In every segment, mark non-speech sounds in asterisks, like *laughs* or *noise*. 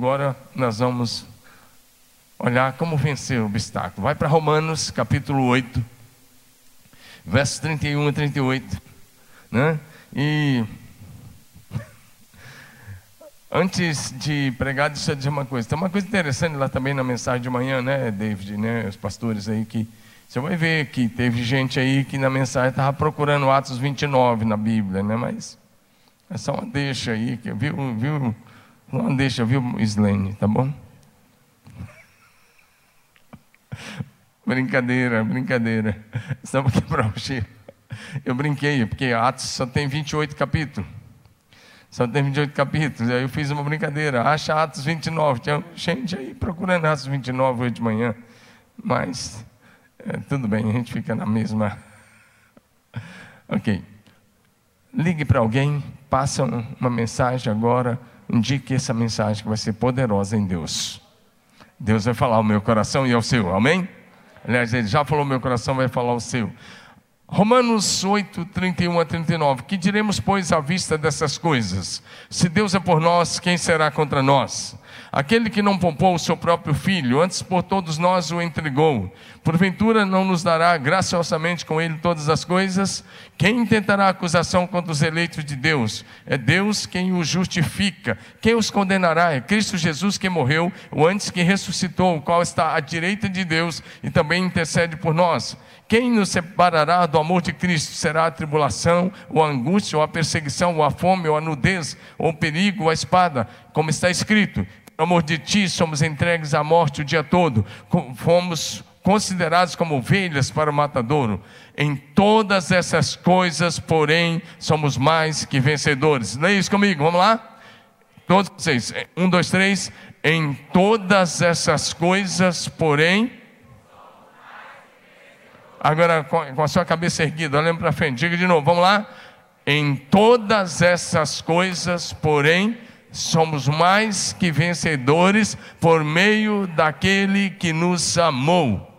agora nós vamos olhar como vencer o obstáculo. Vai para Romanos, capítulo 8, versos 31 e 38. Né? E *laughs* antes de pregar, deixa eu dizer uma coisa. Tem uma coisa interessante lá também na mensagem de manhã, né, David, né, os pastores aí que você vai ver que teve gente aí que na mensagem estava procurando Atos 29 na Bíblia, né? Mas é só uma deixa aí, que viu, viu, uma deixa, viu, Slane, tá bom? brincadeira, brincadeira. Só para cheiro. Eu brinquei, porque Atos só tem 28 capítulos. Só tem 28 capítulos. Aí eu fiz uma brincadeira. Acha Atos 29. Tinha gente aí procurando Atos 29 hoje de manhã. Mas é, tudo bem, a gente fica na mesma. ok. Ligue para alguém, passa uma mensagem agora, indique essa mensagem que vai ser poderosa em Deus. Deus vai falar ao meu coração e ao seu, amém? Aliás, ele já falou ao meu coração, vai falar ao seu. Romanos 8, 31 a 39. Que diremos, pois, à vista dessas coisas? Se Deus é por nós, quem será contra nós? Aquele que não poupou o seu próprio filho, antes por todos nós o entregou, porventura não nos dará graciosamente com ele todas as coisas? Quem tentará acusação contra os eleitos de Deus? É Deus quem os justifica. Quem os condenará? É Cristo Jesus que morreu, o antes que ressuscitou, o qual está à direita de Deus e também intercede por nós. Quem nos separará do amor de Cristo? Será a tribulação, ou a angústia, ou a perseguição, ou a fome, ou a nudez, ou o perigo, ou a espada? Como está escrito: por amor de ti somos entregues à morte o dia todo, fomos considerados como ovelhas para o matadouro. Em todas essas coisas, porém, somos mais que vencedores. Leia isso comigo, vamos lá? Todos vocês, um, dois, três. Em todas essas coisas, porém. Agora, com a sua cabeça erguida, olhando para frente, diga de novo, vamos lá? Em todas essas coisas, porém somos mais que vencedores por meio daquele que nos amou.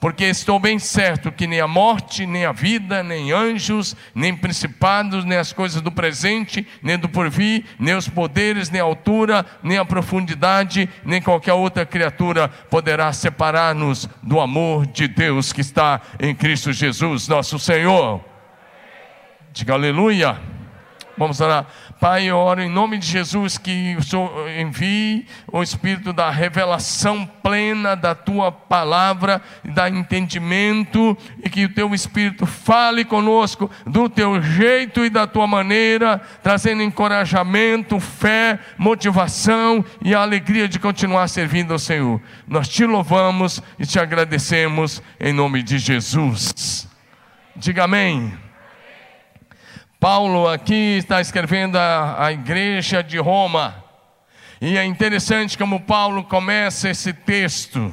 Porque estou bem certo que nem a morte, nem a vida, nem anjos, nem principados, nem as coisas do presente, nem do porvir, nem os poderes, nem a altura, nem a profundidade, nem qualquer outra criatura poderá separar-nos do amor de Deus que está em Cristo Jesus, nosso Senhor. Diga aleluia. Vamos orar. Pai, eu oro em nome de Jesus que o Senhor envie o Espírito da revelação plena da tua palavra, da entendimento, e que o teu Espírito fale conosco do teu jeito e da tua maneira, trazendo encorajamento, fé, motivação e a alegria de continuar servindo ao Senhor. Nós te louvamos e te agradecemos em nome de Jesus. Diga amém. Paulo aqui está escrevendo a, a igreja de Roma. E é interessante como Paulo começa esse texto.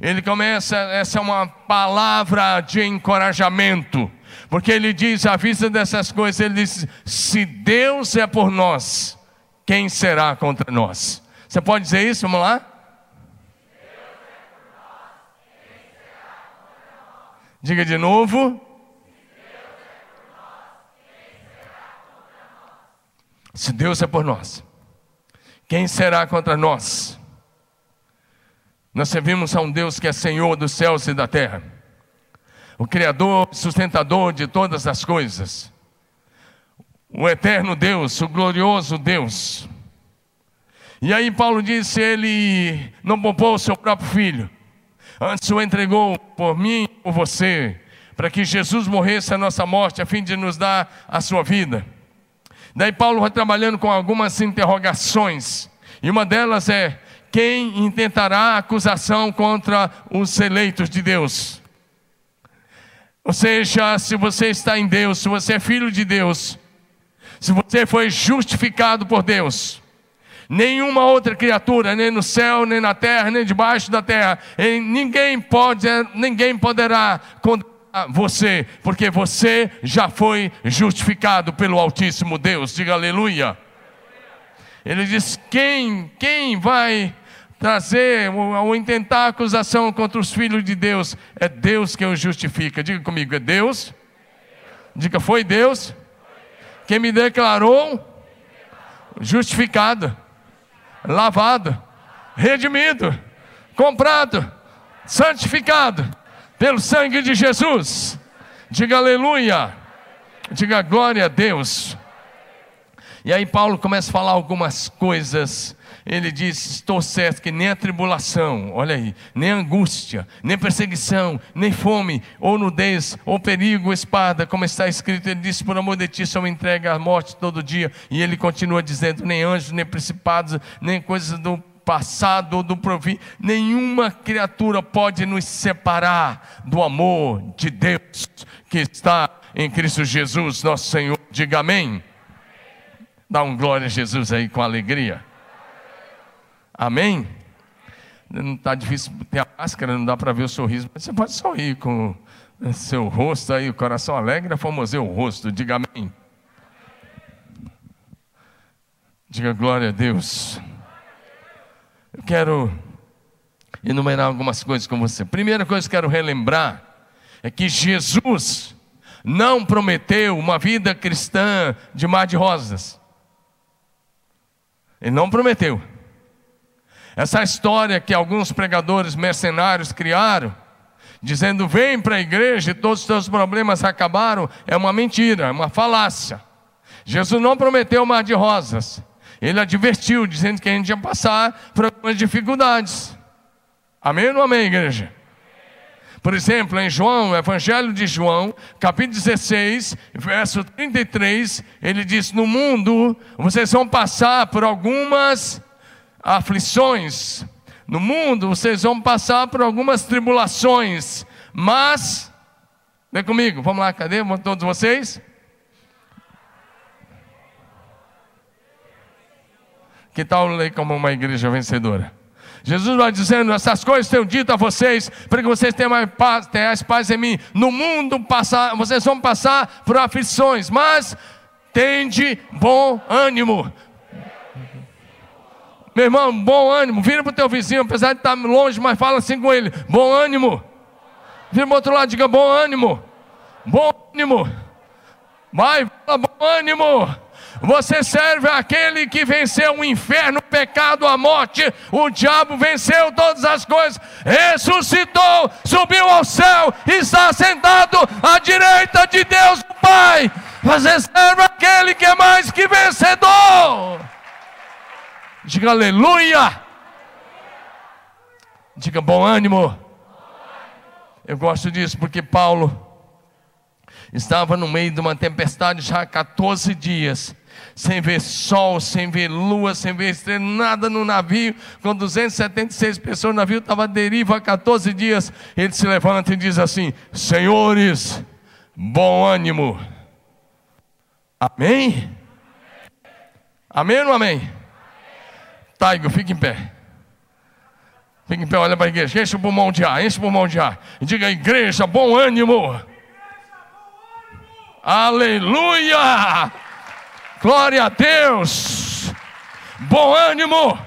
Ele começa, essa é uma palavra de encorajamento. Porque ele diz, à vista dessas coisas, ele diz: se Deus é por nós, quem será contra nós? Você pode dizer isso? Vamos lá? Diga de novo. Se Deus é por nós, quem será contra nós? Nós servimos a um Deus que é Senhor dos céus e da terra, o Criador, sustentador de todas as coisas, o eterno Deus, o glorioso Deus. E aí Paulo disse: Ele não poupou o seu próprio filho, antes o entregou por mim e por você, para que Jesus morresse a nossa morte, a fim de nos dar a sua vida. Daí Paulo vai trabalhando com algumas interrogações. E uma delas é: quem intentará acusação contra os eleitos de Deus? Ou seja, se você está em Deus, se você é filho de Deus, se você foi justificado por Deus, nenhuma outra criatura, nem no céu, nem na terra, nem debaixo da terra, ninguém pode, ninguém poderá condenar você, porque você já foi justificado pelo Altíssimo Deus. Diga aleluia. Ele diz: quem, quem vai trazer ou intentar acusação contra os filhos de Deus? É Deus quem os justifica. Diga comigo: é Deus? Diga: foi Deus? Quem me declarou justificado. lavado, redimido, comprado, santificado pelo sangue de Jesus. Diga aleluia. Diga glória a Deus. E aí Paulo começa a falar algumas coisas. Ele diz: Estou certo que nem a tribulação, olha aí, nem angústia, nem perseguição, nem fome, ou nudez, ou perigo, espada, como está escrito. Ele disse: Por amor de ti, sou entregue à morte todo dia. E ele continua dizendo: Nem anjos, nem principados, nem coisas do passado ou do provir, nenhuma criatura pode nos separar do amor de Deus que está em Cristo Jesus, nosso Senhor. Diga amém. Dá um glória a Jesus aí com alegria. Amém? Não está difícil ter a máscara, não dá para ver o sorriso, mas você pode sorrir com seu rosto aí, o coração alegre, famoseia o rosto. Diga amém. Diga glória a Deus. Eu quero enumerar algumas coisas com você. Primeira coisa que quero relembrar é que Jesus não prometeu uma vida cristã de mar de rosas. Ele não prometeu. Essa história que alguns pregadores mercenários criaram, dizendo: vem para a igreja e todos os teus problemas acabaram, é uma mentira, é uma falácia. Jesus não prometeu mar de rosas. Ele advertiu, dizendo que a gente ia passar por algumas dificuldades. Amém ou não amém, igreja? Por exemplo, em João, Evangelho de João, capítulo 16, verso 33, ele diz: No mundo vocês vão passar por algumas aflições, no mundo vocês vão passar por algumas tribulações, mas, vem comigo, vamos lá, cadê todos vocês? Que tal ler como uma igreja vencedora? Jesus vai dizendo: essas coisas tenho dito a vocês, para que vocês tenham mais paz, tenham paz em mim. No mundo passar, vocês vão passar por aflições, mas tende bom ânimo. Meu irmão, bom ânimo. Vira para o teu vizinho, apesar de estar longe, mas fala assim com ele: bom ânimo. Vira para o outro lado, diga bom ânimo. Bom ânimo. Vai, fala bom ânimo. Você serve aquele que venceu o inferno, o pecado, a morte. O diabo venceu todas as coisas, ressuscitou, subiu ao céu, está sentado à direita de Deus o Pai. Você serve aquele que é mais que vencedor. Diga aleluia. Diga bom ânimo. Eu gosto disso porque Paulo estava no meio de uma tempestade já há 14 dias sem ver sol, sem ver lua, sem ver estrela, nada no navio, com 276 pessoas no navio, estava à deriva há 14 dias. Ele se levanta e diz assim: Senhores, bom ânimo. Amém? Amém ou não amém? Taigo, fique em pé. Fique em pé, olha para a igreja, enche o pulmão de ar, enche o pulmão de ar. E diga, igreja, bom ânimo. Aleluia! Glória a Deus. Bom ânimo.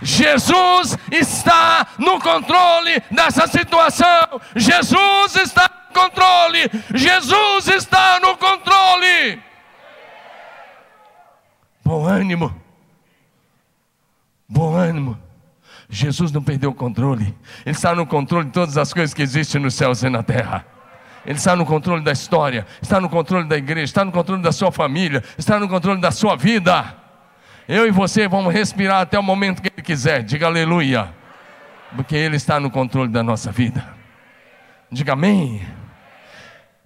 Jesus está no controle dessa situação. Jesus está no controle. Jesus está no controle. Bom ânimo. Bom ânimo. Jesus não perdeu o controle. Ele está no controle de todas as coisas que existem nos céus e na terra. Ele está no controle da história, está no controle da igreja, está no controle da sua família, está no controle da sua vida. Eu e você vamos respirar até o momento que Ele quiser. Diga aleluia. Porque Ele está no controle da nossa vida. Diga amém.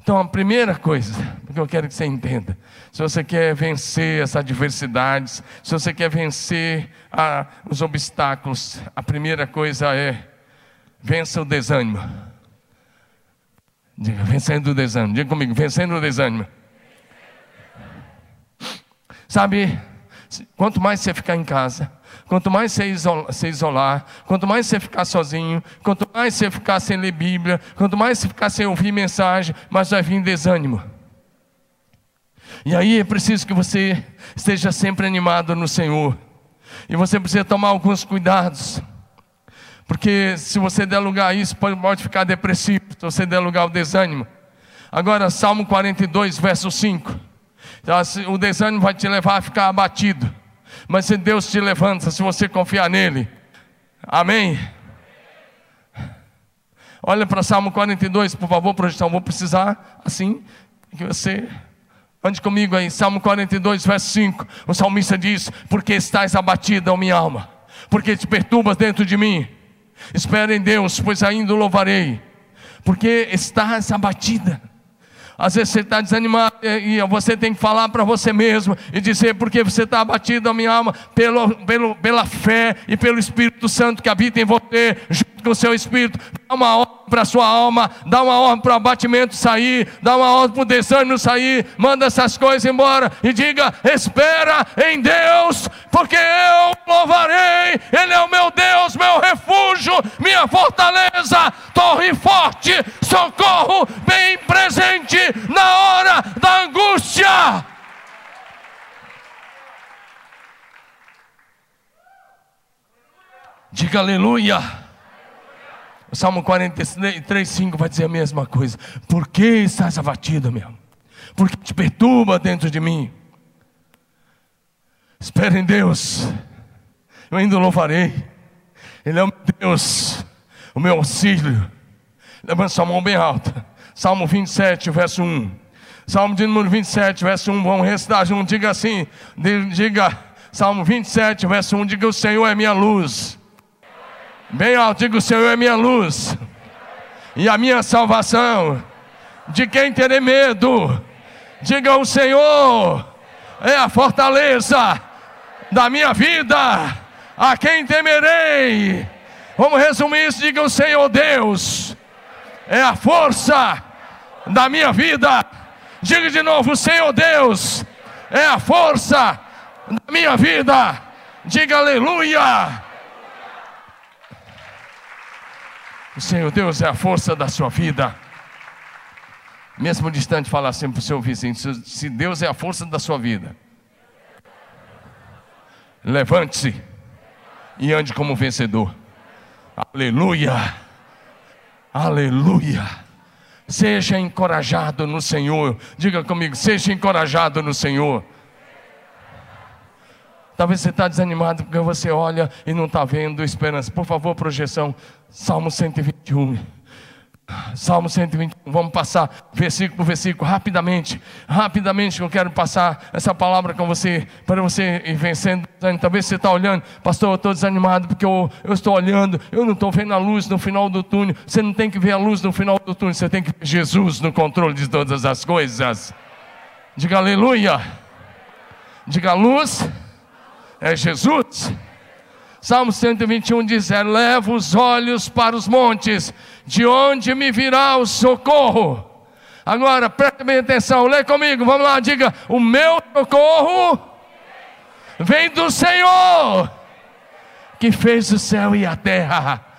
Então, a primeira coisa, porque eu quero que você entenda: se você quer vencer essas adversidades, se você quer vencer ah, os obstáculos, a primeira coisa é vença o desânimo. Diga, vencendo o desânimo. Diga comigo, vencendo o desânimo. Sabe, quanto mais você ficar em casa, quanto mais você isolar, se isolar, quanto mais você ficar sozinho, quanto mais você ficar sem ler Bíblia, quanto mais você ficar sem ouvir mensagem, mais vai vir desânimo. E aí é preciso que você esteja sempre animado no Senhor. E você precisa tomar alguns cuidados. Porque se você der lugar a isso, pode, pode ficar depressivo, se você der lugar ao desânimo. Agora, Salmo 42, verso 5. Então, o desânimo vai te levar a ficar abatido. Mas se Deus te levanta, se você confiar nele, amém? Olha para Salmo 42, por favor, projeção. Vou precisar, assim, que você ande comigo aí. Salmo 42, verso 5. O salmista diz: Porque estás abatida, ó minha alma, porque te perturbas dentro de mim. Espera em Deus, pois ainda o louvarei, porque estás abatida. Às vezes você está desanimado e você tem que falar para você mesmo e dizer, porque você está abatido a minha alma pelo, pelo, pela fé e pelo Espírito Santo que habita em você, com o seu Espírito. Dá uma ordem para a sua alma, dá uma ordem para o abatimento sair, dá uma ordem para o desânimo sair, manda essas coisas embora e diga: espera em Deus, porque eu louvarei, Ele é o meu Deus, meu refúgio, minha fortaleza, torre forte, socorro bem presente na hora da angústia. Diga aleluia. Salmo 43, 5 vai dizer a mesma coisa. Por que estás abatido, meu? Porque te perturba dentro de mim. Espera em Deus. Eu ainda louvarei. Ele é o meu Deus, o meu auxílio. Levanta sua mão bem alta. Salmo 27, verso 1. Salmo de número 27, verso 1. Vamos recitar junto. Diga assim: diga, Salmo 27, verso 1. Diga: O Senhor é minha luz. Bem alto, diga: O Senhor é minha luz e a minha salvação. De quem terei medo? Diga: O Senhor é a fortaleza da minha vida. A quem temerei? Vamos resumir isso: diga: O Senhor Deus é a força da minha vida. Diga de novo: o Senhor Deus é a força da minha vida. Diga aleluia. O Senhor Deus é a força da sua vida. Mesmo distante, fala assim para o seu vizinho: se Deus é a força da sua vida, levante-se e ande como vencedor. Aleluia. Aleluia. Seja encorajado no Senhor. Diga comigo, seja encorajado no Senhor. Talvez você está desanimado porque você olha e não está vendo esperança. Por favor, projeção. Salmo 121. Salmo 121, vamos passar versículo por versículo, rapidamente, rapidamente, eu quero passar essa palavra com você, para você ir vencendo. Talvez você está olhando, pastor, eu estou desanimado porque eu, eu estou olhando, eu não estou vendo a luz no final do túnel. Você não tem que ver a luz no final do túnel, você tem que ver Jesus no controle de todas as coisas. Diga aleluia. Diga luz é Jesus. Salmo 121 diz: Leva os olhos para os montes, de onde me virá o socorro. Agora, preste bem atenção, lê comigo, vamos lá, diga: O meu socorro vem do Senhor, que fez o céu e a terra.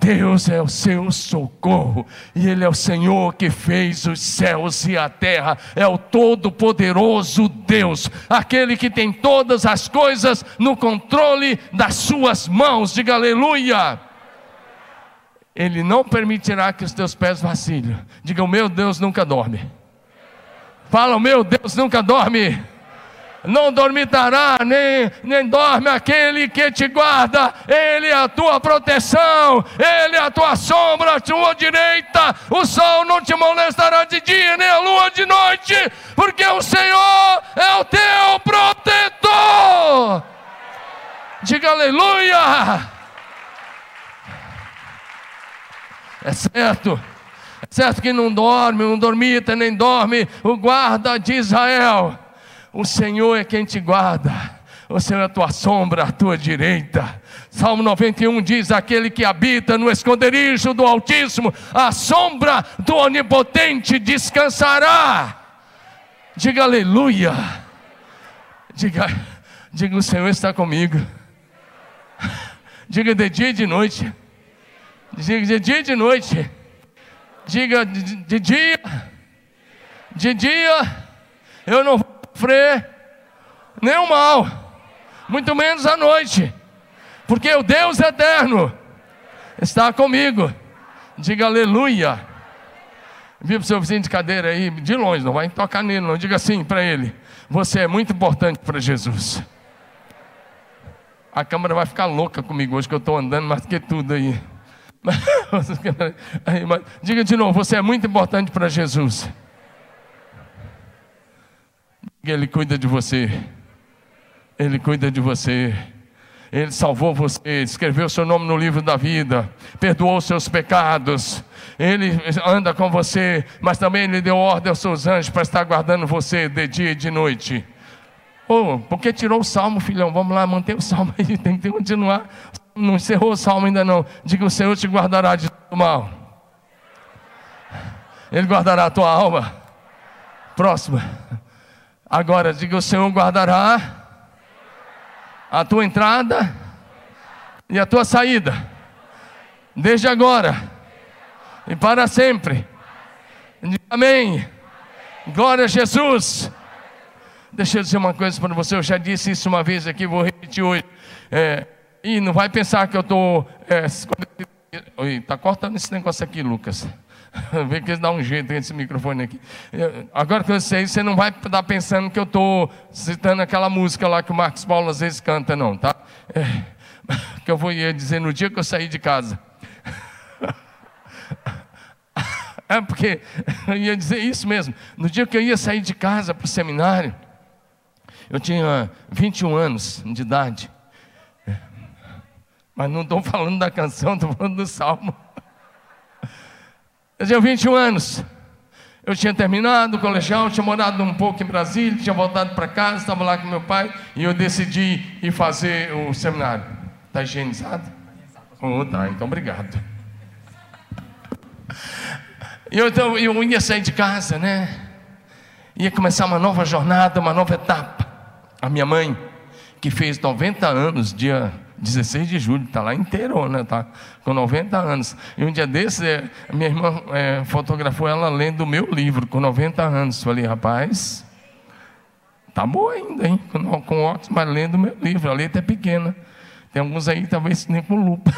Deus é o seu socorro, e Ele é o Senhor que fez os céus e a terra, é o Todo-Poderoso Deus, aquele que tem todas as coisas no controle das Suas mãos, diga aleluia. Ele não permitirá que os teus pés vacilem, diga: O meu Deus nunca dorme. Fala, o meu Deus nunca dorme não dormitará, nem, nem dorme aquele que te guarda, Ele é a tua proteção, Ele é a tua sombra, a tua direita, o sol não te molestará de dia, nem a lua de noite, porque o Senhor é o teu protetor. Diga aleluia. É certo. É certo que não dorme, não dormita, nem dorme o guarda de Israel o Senhor é quem te guarda. O Senhor é a tua sombra, a tua direita. Salmo 91 diz: Aquele que habita no esconderijo do Altíssimo, a sombra do Onipotente descansará. Diga aleluia. Diga, diga: O Senhor está comigo. Diga de dia e de noite. Diga de dia e de noite. Diga de, de dia. De dia. Eu não vou sofrer nenhum mal, muito menos à noite, porque o Deus eterno está comigo. Diga aleluia. Para o seu vizinho de cadeira aí, de longe, não vai tocar nele, não. Diga assim para ele: Você é muito importante para Jesus. A câmera vai ficar louca comigo hoje, que eu estou andando mais do que tudo aí. *laughs* *laughs* Diga de novo, você é muito importante para Jesus. Ele cuida de você. Ele cuida de você. Ele salvou você, escreveu seu nome no livro da vida, perdoou seus pecados. Ele anda com você, mas também Ele deu ordem aos seus anjos para estar guardando você de dia e de noite. Oh, porque tirou o salmo, filhão? Vamos lá, manter o salmo aí, *laughs* tem que continuar. Não encerrou o salmo ainda não. Diga: O Senhor te guardará de todo mal. Ele guardará a tua alma. Próxima. Agora, diga: O Senhor guardará a tua entrada e a tua saída, desde agora e para sempre. Amém. Glória a Jesus. Deixa eu dizer uma coisa para você, eu já disse isso uma vez aqui, vou repetir hoje. É, e não vai pensar que eu estou. É, está cortando esse negócio aqui, Lucas. Vê que dão um jeito nesse microfone aqui. Agora que eu sei, você não vai estar pensando que eu estou citando aquela música lá que o Marcos Paulo às vezes canta, não, tá? É, *laughs* que eu vou dizer no dia que eu saí de casa. *laughs* É porque eu ia dizer isso mesmo. No dia que eu ia sair de casa para o seminário, eu tinha 21 anos de idade. É, mas não estou falando da canção, estou falando do salmo. Eu tinha 21 anos. Eu tinha terminado o colegial, tinha morado um pouco em Brasília, tinha voltado para casa, estava lá com meu pai e eu decidi ir fazer o seminário. Está higienizado? Oh, tá, então obrigado. E eu, então, eu ia sair de casa, né? Ia começar uma nova jornada, uma nova etapa. A minha mãe, que fez 90 anos, dia 16 de julho, está lá inteirona, tá? Com 90 anos. E um dia desse, é, minha irmã é, fotografou ela lendo o meu livro, com 90 anos. Falei, rapaz, tá boa ainda, hein? Com, com óculos, mas lendo o meu livro. A letra é pequena. Tem alguns aí, talvez nem com lupa.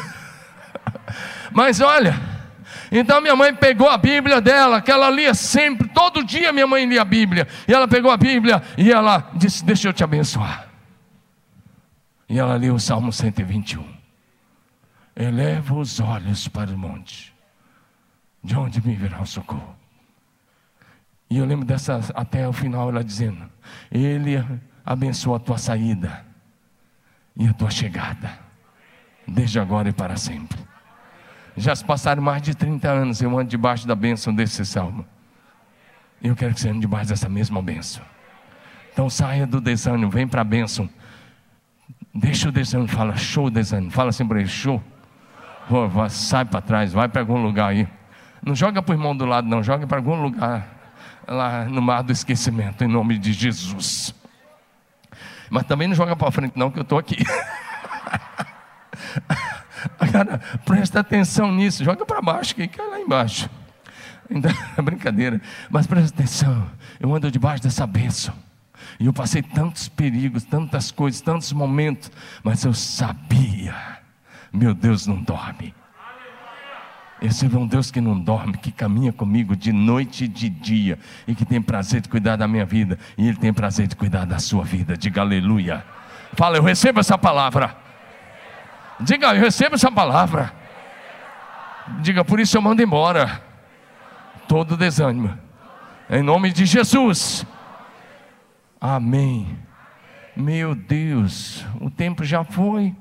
*laughs* mas olha, então minha mãe pegou a Bíblia dela, que ela lia sempre, todo dia minha mãe lia a Bíblia. E ela pegou a Bíblia e ela disse: Deixa eu te abençoar. E ela leu o Salmo 121. Eleva os olhos para o monte, de onde me virá o socorro. E eu lembro dessa até o final ela dizendo: Ele abençoa a tua saída e a tua chegada, desde agora e para sempre. Já se passaram mais de 30 anos, eu ando debaixo da bênção desse salmo. Eu quero que você ande debaixo dessa mesma bênção. Então saia do desânimo, vem para a bênção Deixa o desânimo, fala show desânimo, fala assim para ele, show. Pô, sai para trás, vai para algum lugar aí. Não joga para o irmão do lado, não, joga para algum lugar lá no mar do esquecimento, em nome de Jesus. Mas também não joga para frente, não, que eu estou aqui. *laughs* Cara, presta atenção nisso, joga para baixo, que cai lá embaixo. Então, *laughs* é brincadeira, mas presta atenção, eu ando debaixo dessa bênção. E eu passei tantos perigos, tantas coisas, tantos momentos, mas eu sabia, meu Deus não dorme. Esse é um Deus que não dorme, que caminha comigo de noite e de dia, e que tem prazer de cuidar da minha vida, e Ele tem prazer de cuidar da sua vida. Diga aleluia. Fala, eu recebo essa palavra. Diga, eu recebo essa palavra. Diga, por isso eu mando embora todo desânimo. Em nome de Jesus. Amém. Meu Deus, o tempo já foi.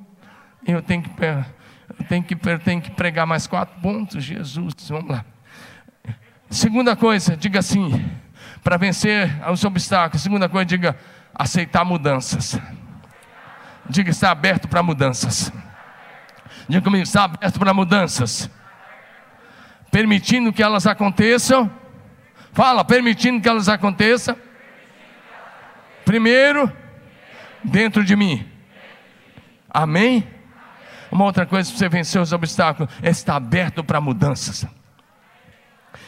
Eu tenho que, eu tenho que, eu tenho que pregar mais quatro pontos, Jesus. Vamos lá. Segunda coisa, diga assim, para vencer os obstáculos. Segunda coisa, diga aceitar mudanças. Diga está aberto para mudanças. Diga comigo, está aberto para mudanças. Permitindo que elas aconteçam. Fala, permitindo que elas aconteçam Primeiro, dentro de mim. Amém? Uma outra coisa para você vencer os obstáculos é estar aberto para mudanças.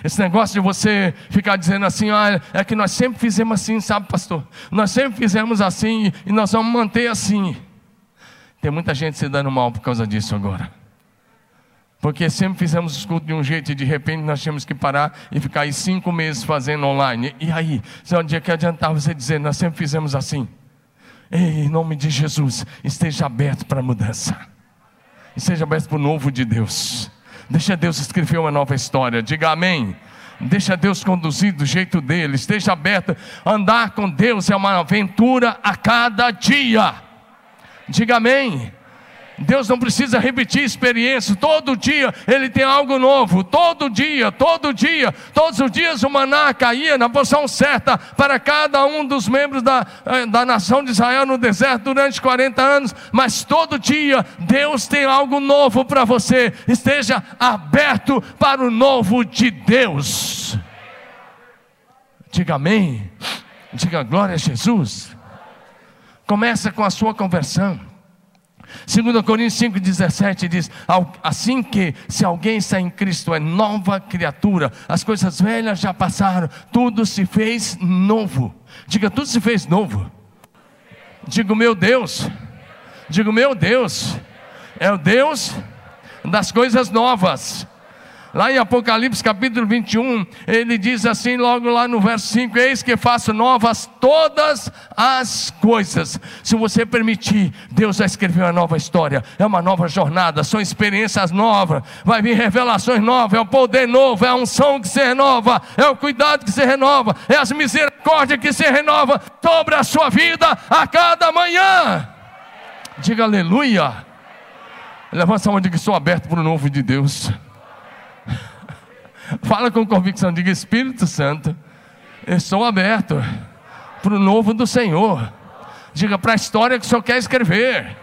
Esse negócio de você ficar dizendo assim, ah, é que nós sempre fizemos assim, sabe, pastor? Nós sempre fizemos assim e nós vamos manter assim. Tem muita gente se dando mal por causa disso agora. Porque sempre fizemos os cultos de um jeito e de repente nós tínhamos que parar e ficar aí cinco meses fazendo online. E aí, se é que adiantava você dizer, nós sempre fizemos assim. Ei, em nome de Jesus, esteja aberto para a mudança. Esteja aberto para o novo de Deus. Deixa Deus escrever uma nova história. Diga amém. Deixa Deus conduzir do jeito dele. Esteja aberto. Andar com Deus é uma aventura a cada dia. Diga amém. Deus não precisa repetir experiência, todo dia Ele tem algo novo, todo dia, todo dia, todos os dias o maná caía na posição certa para cada um dos membros da, eh, da nação de Israel no deserto durante 40 anos, mas todo dia Deus tem algo novo para você, esteja aberto para o novo de Deus. Diga amém, diga glória a Jesus. Começa com a sua conversão. 2 Coríntios 5,17 diz: Assim que, se alguém está em Cristo, é nova criatura, as coisas velhas já passaram, tudo se fez novo. Diga, tudo se fez novo. Digo, meu Deus, digo, meu Deus, é o Deus das coisas novas. Lá em Apocalipse capítulo 21, ele diz assim, logo lá no verso 5: Eis que faço novas todas as coisas. Se você permitir, Deus vai escrever uma nova história, é uma nova jornada, são experiências novas, vai vir revelações novas, é o poder novo, é a unção que se renova, é o cuidado que se renova, é as misericórdias que se renova sobre a sua vida a cada manhã. Diga aleluia. Levanta a mão de que sou aberto para o novo de Deus. Fala com convicção, diga Espírito Santo, estou aberto para o novo do Senhor. Diga para a história que o Senhor quer escrever.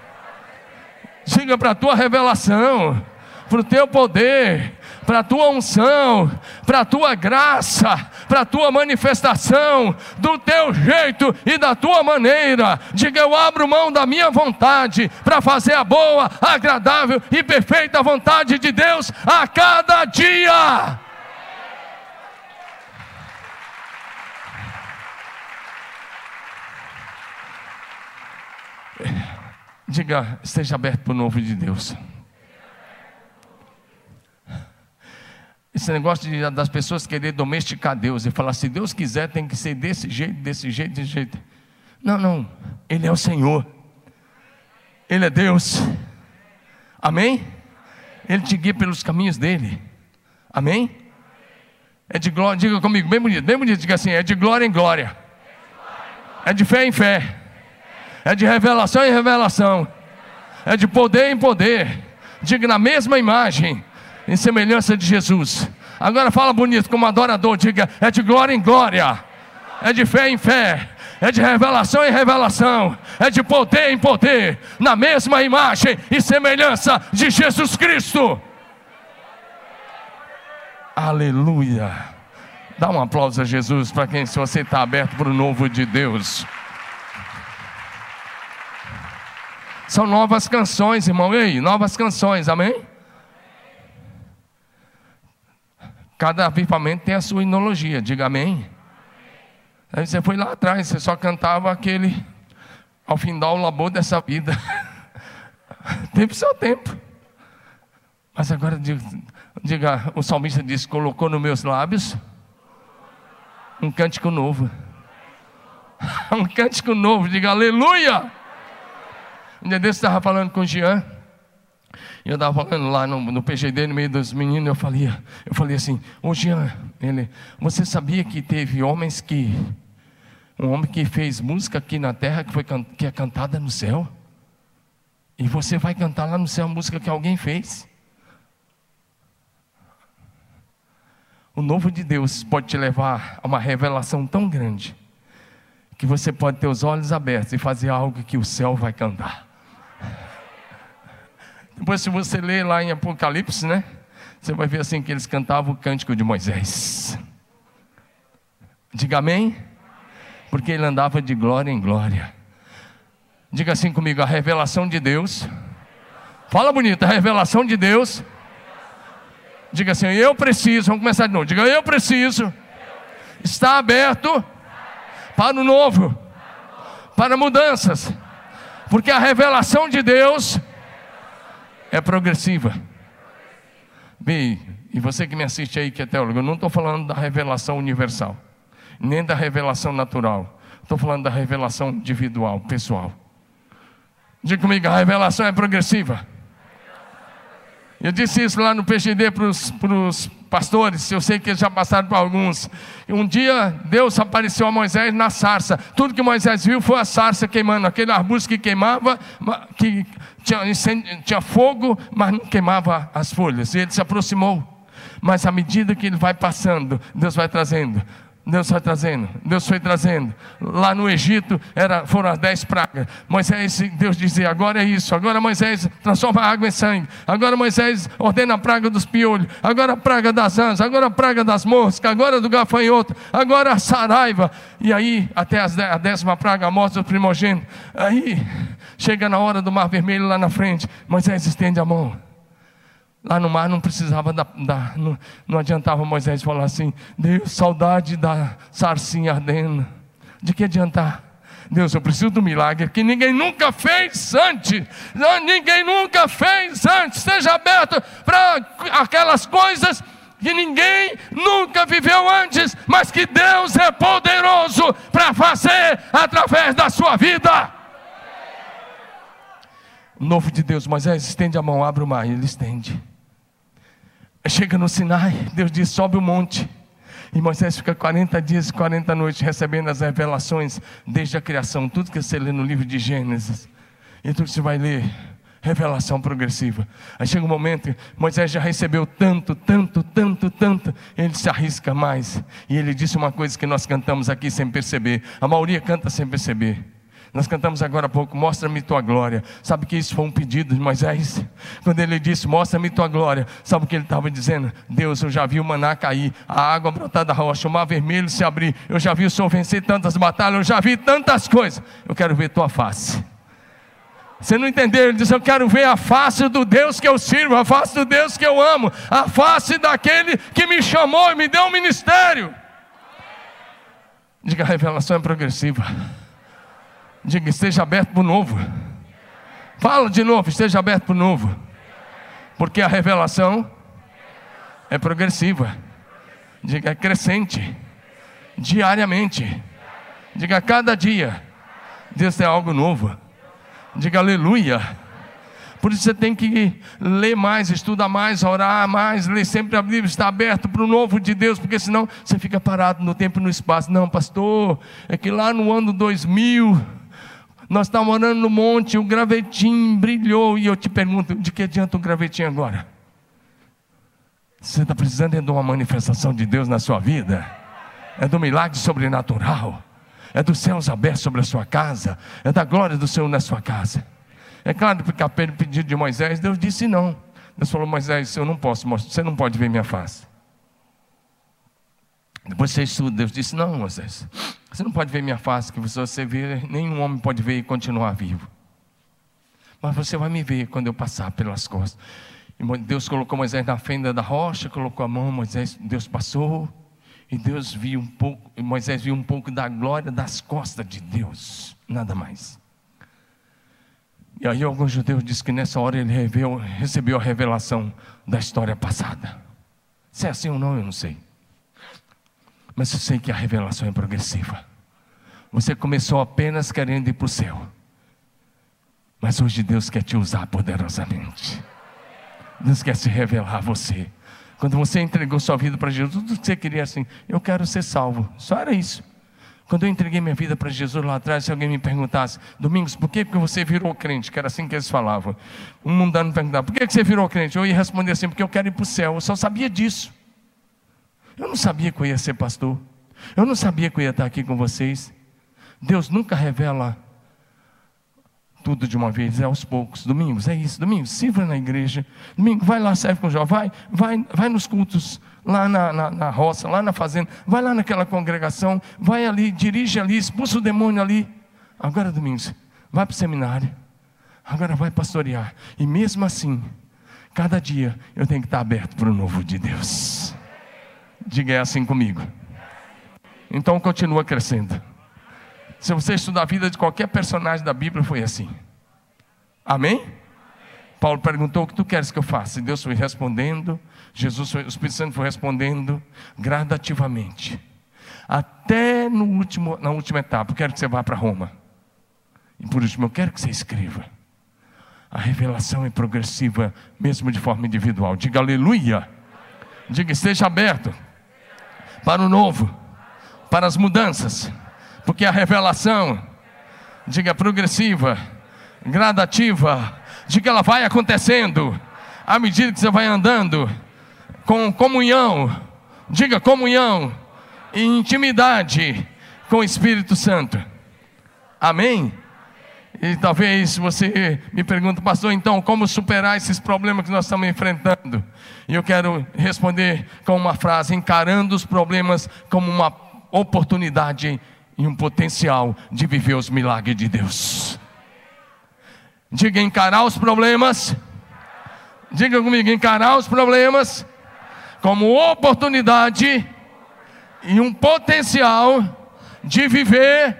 Diga para a tua revelação, para o teu poder, para a tua unção, para a tua graça, para a tua manifestação, do teu jeito e da tua maneira. Diga: Eu abro mão da minha vontade para fazer a boa, agradável e perfeita vontade de Deus a cada dia. Diga, esteja aberto para o novo de Deus. Esse negócio de, das pessoas querer domesticar Deus e falar, se Deus quiser, tem que ser desse jeito, desse jeito, desse jeito. Não, não. Ele é o Senhor. Ele é Deus. Amém? Ele te guia pelos caminhos dele. Amém? É de glória, diga comigo, bem bonito, bem bonito, diga assim, é de glória em glória. É de fé em fé é de revelação em revelação, é de poder em poder. Diga na mesma imagem, em semelhança de Jesus. Agora fala bonito como adorador, diga, é de glória em glória, é de fé em fé, é de revelação em revelação, é de poder em poder, na mesma imagem e semelhança de Jesus Cristo. Aleluia. Dá um aplauso a Jesus para quem se você está aberto para o novo de Deus. São novas canções, irmão. Ei, novas canções, amém? Cada avivamento tem a sua inologia, diga amém. Aí você foi lá atrás, você só cantava aquele ao fim do labor dessa vida. *laughs* Teve seu tempo. Mas agora diga, o salmista diz: colocou nos meus lábios um cântico novo. *laughs* um cântico novo, diga aleluia. Dia desse estava falando com o Jean. E eu estava falando lá no, no PGD, no meio dos meninos, eu falei, eu falei assim, ô Jean, ele, você sabia que teve homens que. Um homem que fez música aqui na terra que, foi, que é cantada no céu? E você vai cantar lá no céu a música que alguém fez? O novo de Deus pode te levar a uma revelação tão grande que você pode ter os olhos abertos e fazer algo que o céu vai cantar. Depois, se você ler lá em Apocalipse, né? Você vai ver assim que eles cantavam o cântico de Moisés. Diga amém. Porque ele andava de glória em glória. Diga assim comigo: a revelação de Deus. Fala bonito, a revelação de Deus. Diga assim: eu preciso. Vamos começar de novo. Diga: eu preciso. Está aberto para o novo, para mudanças. Porque a revelação de Deus é progressiva. Bem, e você que me assiste aí, que é teólogo, eu não estou falando da revelação universal, nem da revelação natural. Estou falando da revelação individual, pessoal. Diga comigo, a revelação é progressiva. Eu disse isso lá no PGD para os pastores, eu sei que eles já passaram por alguns. Um dia Deus apareceu a Moisés na sarça. Tudo que Moisés viu foi a sarça queimando, aquele arbusto que queimava, que tinha, tinha fogo, mas não queimava as folhas. E ele se aproximou. Mas à medida que ele vai passando, Deus vai trazendo Deus foi trazendo, Deus foi trazendo. Lá no Egito era, foram as dez pragas. Moisés, Deus dizia: agora é isso. Agora Moisés transforma a água em sangue. Agora Moisés ordena a praga dos piolhos. Agora a praga das anjas. Agora a praga das moscas. Agora do gafanhoto. Agora a saraiva. E aí, até a décima praga, a morte do primogênito. Aí, chega na hora do mar vermelho lá na frente. Moisés estende a mão. Lá no mar não precisava da, da não, não, adiantava Moisés falar assim, Deus, saudade da sarcinha ardendo. De que adiantar? Deus, eu preciso do milagre que ninguém nunca fez antes. Ninguém nunca fez antes. Seja aberto para aquelas coisas que ninguém nunca viveu antes, mas que Deus é poderoso para fazer através da sua vida. Novo de Deus, Moisés estende a mão, abre o mar, ele estende. Chega no Sinai, Deus diz: sobe o monte. E Moisés fica 40 dias e 40 noites recebendo as revelações desde a criação, tudo que você lê no livro de Gênesis. E tudo que você vai ler, revelação progressiva. Aí chega um momento, Moisés já recebeu tanto, tanto, tanto, tanto, ele se arrisca mais. E ele disse uma coisa que nós cantamos aqui sem perceber. A maioria canta sem perceber. Nós cantamos agora há pouco, mostra-me tua glória. Sabe que isso foi um pedido de Moisés? Quando ele disse, mostra-me tua glória, sabe o que ele estava dizendo? Deus, eu já vi o maná cair, a água brotar da rocha, o mar vermelho se abrir, eu já vi o Senhor vencer tantas batalhas, eu já vi tantas coisas. Eu quero ver tua face. Você não entendeu? Ele disse: Eu quero ver a face do Deus que eu sirvo, a face do Deus que eu amo, a face daquele que me chamou e me deu um ministério. Diga, a revelação é progressiva. Diga, esteja aberto para o novo. Fala de novo, esteja aberto para o novo. Porque a revelação é progressiva. Diga, é crescente. Diariamente. Diga, cada dia. Deus tem algo novo. Diga, aleluia. Por isso você tem que ler mais, estudar mais, orar mais, ler sempre a Bíblia, estar aberto para o novo de Deus, porque senão você fica parado no tempo e no espaço. Não, pastor, é que lá no ano 2000 nós estávamos morando no monte, o gravetinho brilhou. E eu te pergunto: de que adianta o gravetinho agora? Você está precisando de uma manifestação de Deus na sua vida? É do milagre sobrenatural? É dos céus abertos sobre a sua casa? É da glória do Senhor na sua casa? É claro que a pedido de Moisés, Deus disse não. Deus falou: Moisés, eu não posso, você não pode ver minha face. Depois você estuda, Deus disse: Não, Moisés, você não pode ver minha face, que você vê, nenhum homem pode ver e continuar vivo. Mas você vai me ver quando eu passar pelas costas. E Deus colocou Moisés na fenda da rocha, colocou a mão, Moisés, Deus passou, e Deus viu um pouco, Moisés viu um pouco da glória das costas de Deus, nada mais. E aí alguns judeus dizem que nessa hora ele recebeu a revelação da história passada. Se é assim ou não, eu não sei. Mas eu sei que a revelação é progressiva. Você começou apenas querendo ir para o céu. Mas hoje Deus quer te usar poderosamente. Deus quer se revelar a você. Quando você entregou sua vida para Jesus, tudo que você queria assim, eu quero ser salvo. Só era isso. Quando eu entreguei minha vida para Jesus lá atrás, se alguém me perguntasse, Domingos, por que você virou crente? Que era assim que eles falavam. Um mundano me perguntava, por que você virou crente? Eu ia responder assim, porque eu quero ir para o céu. Eu só sabia disso. Eu não sabia que eu ia ser pastor. Eu não sabia que eu ia estar aqui com vocês. Deus nunca revela tudo de uma vez, é aos poucos. Domingos, é isso. Domingos, sirva na igreja. Domingo, vai lá, serve com o jovem. Vai, vai, vai nos cultos, lá na, na, na, roça, lá na fazenda. Vai lá naquela congregação. Vai ali, dirige ali, expulsa o demônio ali. Agora, Domingos, vai para o seminário. Agora vai pastorear. E mesmo assim, cada dia eu tenho que estar aberto para o novo de Deus. Diga é assim comigo. Então continua crescendo. Se você estudar a vida de qualquer personagem da Bíblia, foi assim. Amém? Paulo perguntou: O que tu queres que eu faça? E Deus foi respondendo, Jesus foi, o Espírito Santo foi respondendo gradativamente. até no último, na última etapa. Eu quero que você vá para Roma. E por último, eu quero que você escreva. A revelação é progressiva, mesmo de forma individual. Diga aleluia. Diga esteja aberto para o novo, para as mudanças, porque a revelação, diga progressiva, gradativa, diga ela vai acontecendo à medida que você vai andando com comunhão, diga comunhão e intimidade com o Espírito Santo. Amém? E talvez você me pergunte, pastor, então como superar esses problemas que nós estamos enfrentando? E eu quero responder com uma frase: encarando os problemas como uma oportunidade e um potencial de viver os milagres de Deus. Diga encarar os problemas. Diga comigo, encarar os problemas como oportunidade e um potencial de viver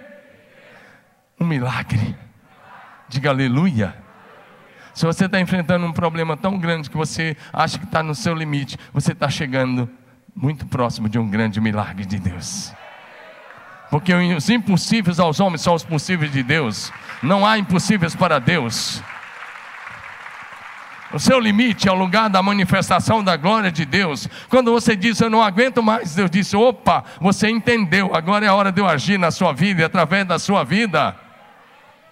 um milagre. Diga aleluia. Se você está enfrentando um problema tão grande que você acha que está no seu limite, você está chegando muito próximo de um grande milagre de Deus. Porque os impossíveis aos homens são os possíveis de Deus. Não há impossíveis para Deus. O seu limite é o lugar da manifestação da glória de Deus. Quando você diz, eu não aguento mais, Deus disse, opa, você entendeu, agora é a hora de eu agir na sua vida e através da sua vida.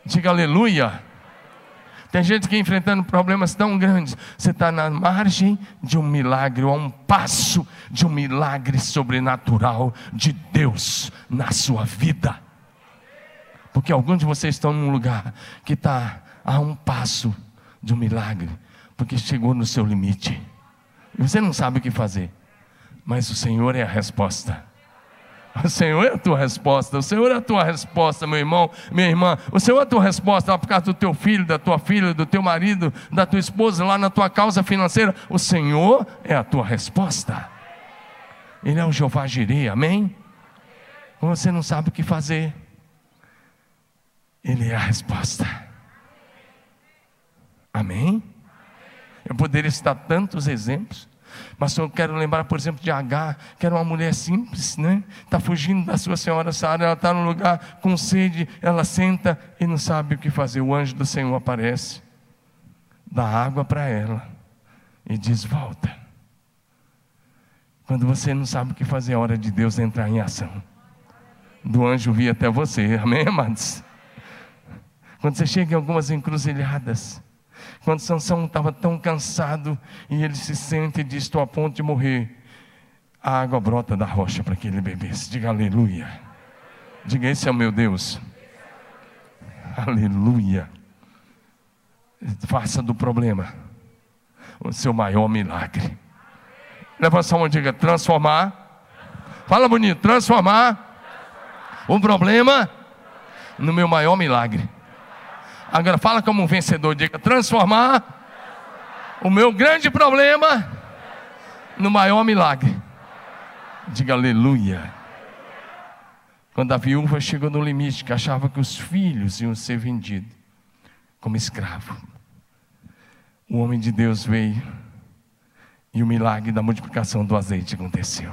Diga aleluia. Tem gente que enfrentando problemas tão grandes. Você está na margem de um milagre, ou a um passo de um milagre sobrenatural de Deus na sua vida. Porque alguns de vocês estão num lugar que está a um passo de um milagre, porque chegou no seu limite. E você não sabe o que fazer, mas o Senhor é a resposta. O *laughs* Senhor é a tua resposta, o Senhor é a tua resposta, meu irmão, minha irmã. O Senhor é a tua resposta por causa do teu filho, da tua filha, do teu marido, da tua esposa, lá na tua causa financeira. O Senhor é a tua resposta. Ele é o Jeová Jireh, amém? Quando você não sabe o que fazer, Ele é a resposta. Amém? Eu poderia citar tantos exemplos. Mas eu quero lembrar, por exemplo, de H, que era uma mulher simples, né? Está fugindo da sua senhora Sara, ela está no lugar com sede, ela senta e não sabe o que fazer. O anjo do Senhor aparece, dá água para ela e diz: Volta. Quando você não sabe o que fazer, é hora de Deus entrar em ação. Do anjo vir até você, amém, amados? Quando você chega em algumas encruzilhadas, quando Sansão estava tão cansado e ele se sente e diz: Estou a ponto de morrer. A água brota da rocha para que ele bebesse. Diga aleluia. Diga: Esse é o meu Deus. Aleluia. Faça do problema o seu maior milagre. Levanta mão e diga: transformar. Fala bonito, transformar o problema no meu maior milagre. Agora fala como um vencedor, diga transformar o meu grande problema no maior milagre. Diga aleluia. Quando a viúva chegou no limite, que achava que os filhos iam ser vendidos como escravo, o homem de Deus veio e o milagre da multiplicação do azeite aconteceu.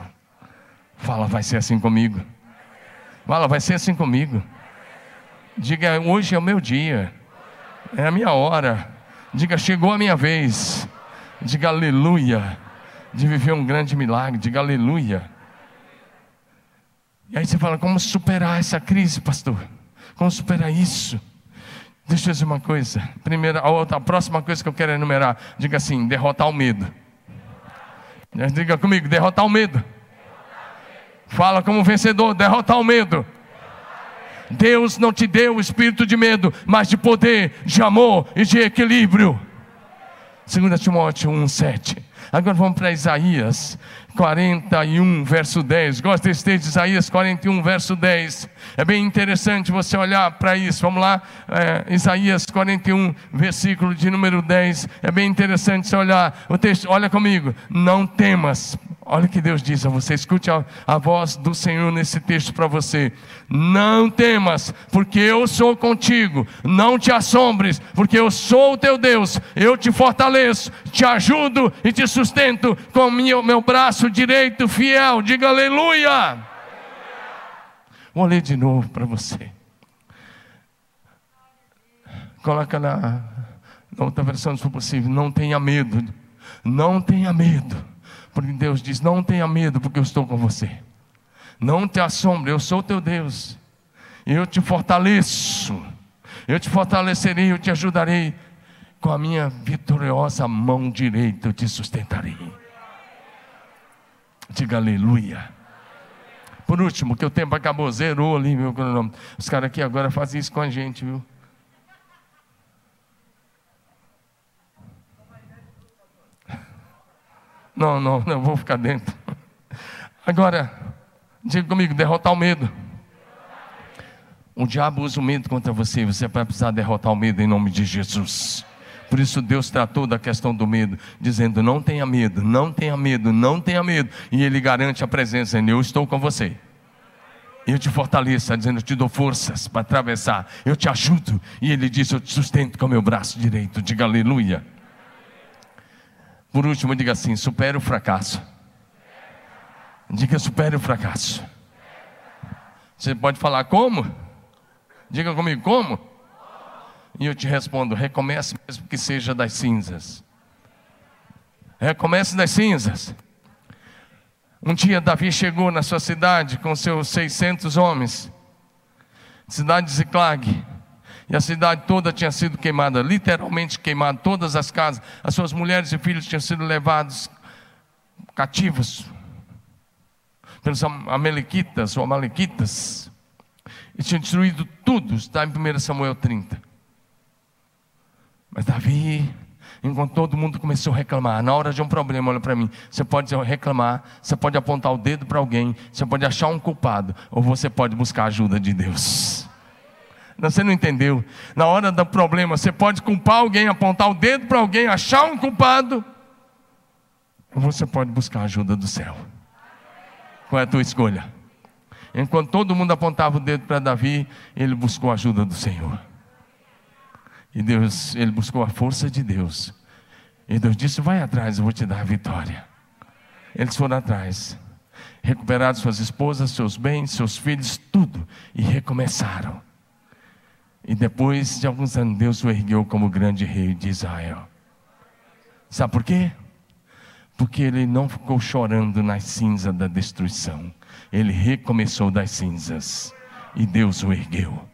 Fala, vai ser assim comigo. Fala, vai ser assim comigo. Diga, hoje é o meu dia. É a minha hora. Diga, chegou a minha vez. Diga aleluia. De viver um grande milagre. Diga aleluia. E aí você fala, como superar essa crise, pastor? Como superar isso? Deixa eu dizer uma coisa. Primeira, a, outra, a próxima coisa que eu quero enumerar, diga assim: derrotar o medo. Diga comigo, derrotar o medo. Fala como vencedor, derrotar o medo. Deus não te deu o espírito de medo, mas de poder, de amor e de equilíbrio. 2 Timóteo 1,7. Agora vamos para Isaías 41, verso 10. Gosta desse texto de Isaías 41, verso 10. É bem interessante você olhar para isso. Vamos lá, é, Isaías 41, versículo de número 10. É bem interessante você olhar o texto. Olha comigo. Não temas, Olha o que Deus diz a você, escute a, a voz do Senhor nesse texto para você. Não temas, porque eu sou contigo. Não te assombres, porque eu sou o teu Deus. Eu te fortaleço, te ajudo e te sustento com meu, meu braço direito fiel. Diga aleluia. Vou ler de novo para você. Coloca na, na outra versão, se for possível. Não tenha medo. Não tenha medo. Porque Deus diz: Não tenha medo, porque eu estou com você. Não te assombre, eu sou teu Deus. Eu te fortaleço. Eu te fortalecerei, eu te ajudarei. Com a minha vitoriosa mão direita eu te sustentarei. Diga aleluia. Por último, que o tempo acabou, zerou ali, meu cronômetro. Os caras aqui agora fazem isso com a gente, viu? Não, não, *laughs* não, vou ficar dentro. Agora, diga comigo: derrotar o medo. O diabo usa o medo contra você, você vai precisar derrotar o medo em nome de Jesus. Por isso Deus tratou da questão do medo, dizendo: não tenha medo, não tenha medo, não tenha medo. E Ele garante a presença, eu estou com você. Eu te fortaleço, dizendo: eu te dou forças para atravessar, eu te ajudo. E Ele diz: eu te sustento com o meu braço direito. Diga aleluia. Por último, diga assim: supere o fracasso. Diga supere o fracasso. Você pode falar como? Diga comigo como? E eu te respondo: recomece mesmo que seja das cinzas. Recomece das cinzas. Um dia Davi chegou na sua cidade com seus 600 homens, cidade de Ziclag. E a cidade toda tinha sido queimada, literalmente queimada, todas as casas. As suas mulheres e filhos tinham sido levados cativos pelos amalequitas ou amalequitas. E tinham destruído tudo, está em 1 Samuel 30. Mas Davi, enquanto todo mundo começou a reclamar, na hora de um problema, olha para mim, você pode reclamar, você pode apontar o dedo para alguém, você pode achar um culpado, ou você pode buscar a ajuda de Deus. Você não entendeu. Na hora do problema, você pode culpar alguém, apontar o dedo para alguém, achar um culpado. Ou você pode buscar a ajuda do céu. Qual é a tua escolha? Enquanto todo mundo apontava o dedo para Davi, ele buscou a ajuda do Senhor. E Deus, ele buscou a força de Deus. E Deus disse: Vai atrás, eu vou te dar a vitória. Eles foram atrás, recuperaram suas esposas, seus bens, seus filhos, tudo, e recomeçaram. E depois de alguns anos, Deus o ergueu como grande rei de Israel. Sabe por quê? Porque ele não ficou chorando nas cinzas da destruição. Ele recomeçou das cinzas. E Deus o ergueu.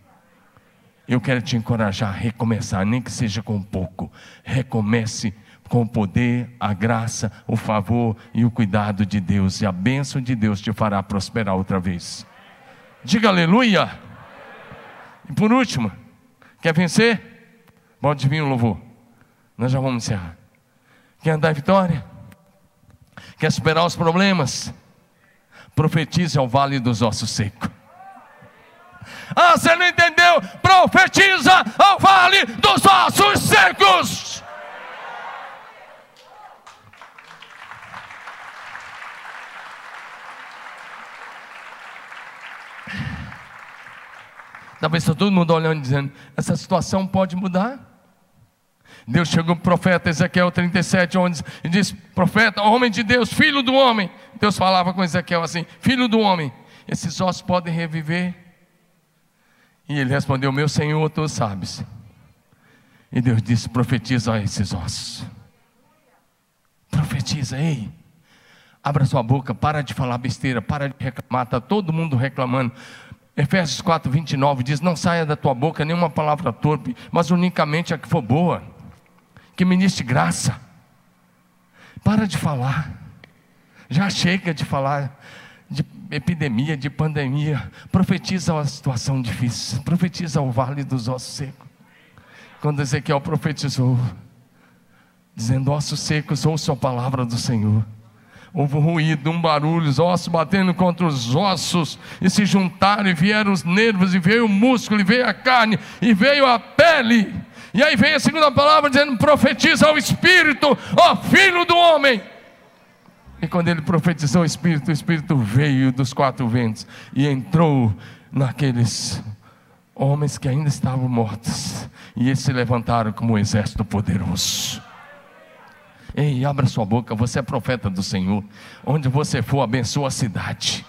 Eu quero te encorajar a recomeçar, nem que seja com pouco. Recomece com o poder, a graça, o favor e o cuidado de Deus. E a bênção de Deus te fará prosperar outra vez. Diga aleluia. E por último, Quer vencer? Pode vir o louvor. Nós já vamos encerrar. Quer em vitória? Quer superar os problemas? Profetize ao vale dos ossos secos. Ah, você não entendeu? Profetiza ao vale dos ossos secos. Talvez está todo mundo olhando dizendo: essa situação pode mudar. Deus chegou para o profeta Ezequiel 37, onde e disse: Profeta, homem de Deus, filho do homem. Deus falava com Ezequiel assim: Filho do homem, esses ossos podem reviver? E ele respondeu: Meu Senhor, tu sabes. E Deus disse: Profetiza a esses ossos. Profetiza, ei. Abra sua boca, para de falar besteira, para de reclamar, está todo mundo reclamando. Efésios 4, 29 diz: Não saia da tua boca nenhuma palavra torpe, mas unicamente a que for boa, que ministre graça. Para de falar, já chega de falar de epidemia, de pandemia. Profetiza a situação difícil, profetiza o vale dos ossos secos. Quando Ezequiel profetizou, dizendo: Ossos secos, ouçam a palavra do Senhor. Houve um ruído, um barulho, os ossos batendo contra os ossos, e se juntaram, e vieram os nervos, e veio o músculo, e veio a carne, e veio a pele. E aí vem a segunda palavra dizendo: profetiza ao Espírito, ó Filho do homem. E quando ele profetizou o Espírito, o Espírito veio dos quatro ventos e entrou naqueles homens que ainda estavam mortos. E eles se levantaram como um exército poderoso. Ei, abra sua boca, você é profeta do Senhor. Onde você for, abençoa a cidade.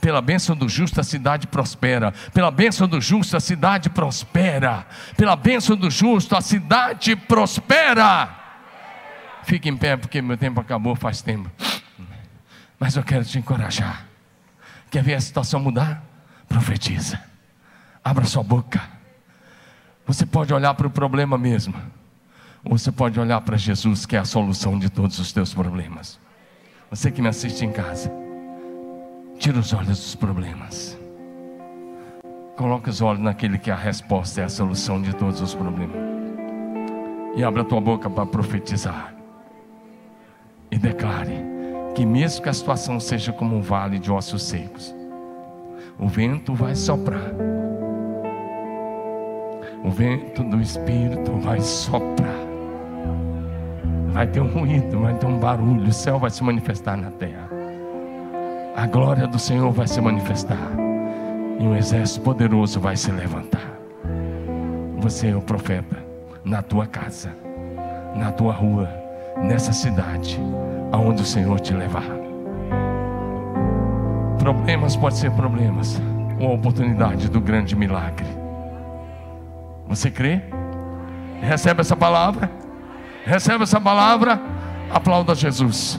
Pela bênção do justo a cidade prospera. Pela bênção do justo a cidade prospera. Pela bênção do justo a cidade prospera. Fique em pé, porque meu tempo acabou faz tempo. Mas eu quero te encorajar. Quer ver a situação mudar? Profetiza. Abra sua boca. Você pode olhar para o problema mesmo. Ou você pode olhar para Jesus, que é a solução de todos os teus problemas. Você que me assiste em casa, tira os olhos dos problemas. Coloque os olhos naquele que é a resposta, é a solução de todos os problemas. E abra a tua boca para profetizar. E declare que mesmo que a situação seja como um vale de ossos secos, o vento vai soprar. O vento do Espírito vai soprar. Vai ter um ruído, vai ter um barulho, o céu vai se manifestar na terra. A glória do Senhor vai se manifestar. E um exército poderoso vai se levantar. Você é o profeta na tua casa, na tua rua, nessa cidade, aonde o Senhor te levar. Problemas pode ser problemas, uma oportunidade do grande milagre. Você crê? Recebe essa palavra? Recebe essa palavra? Aplauda Jesus.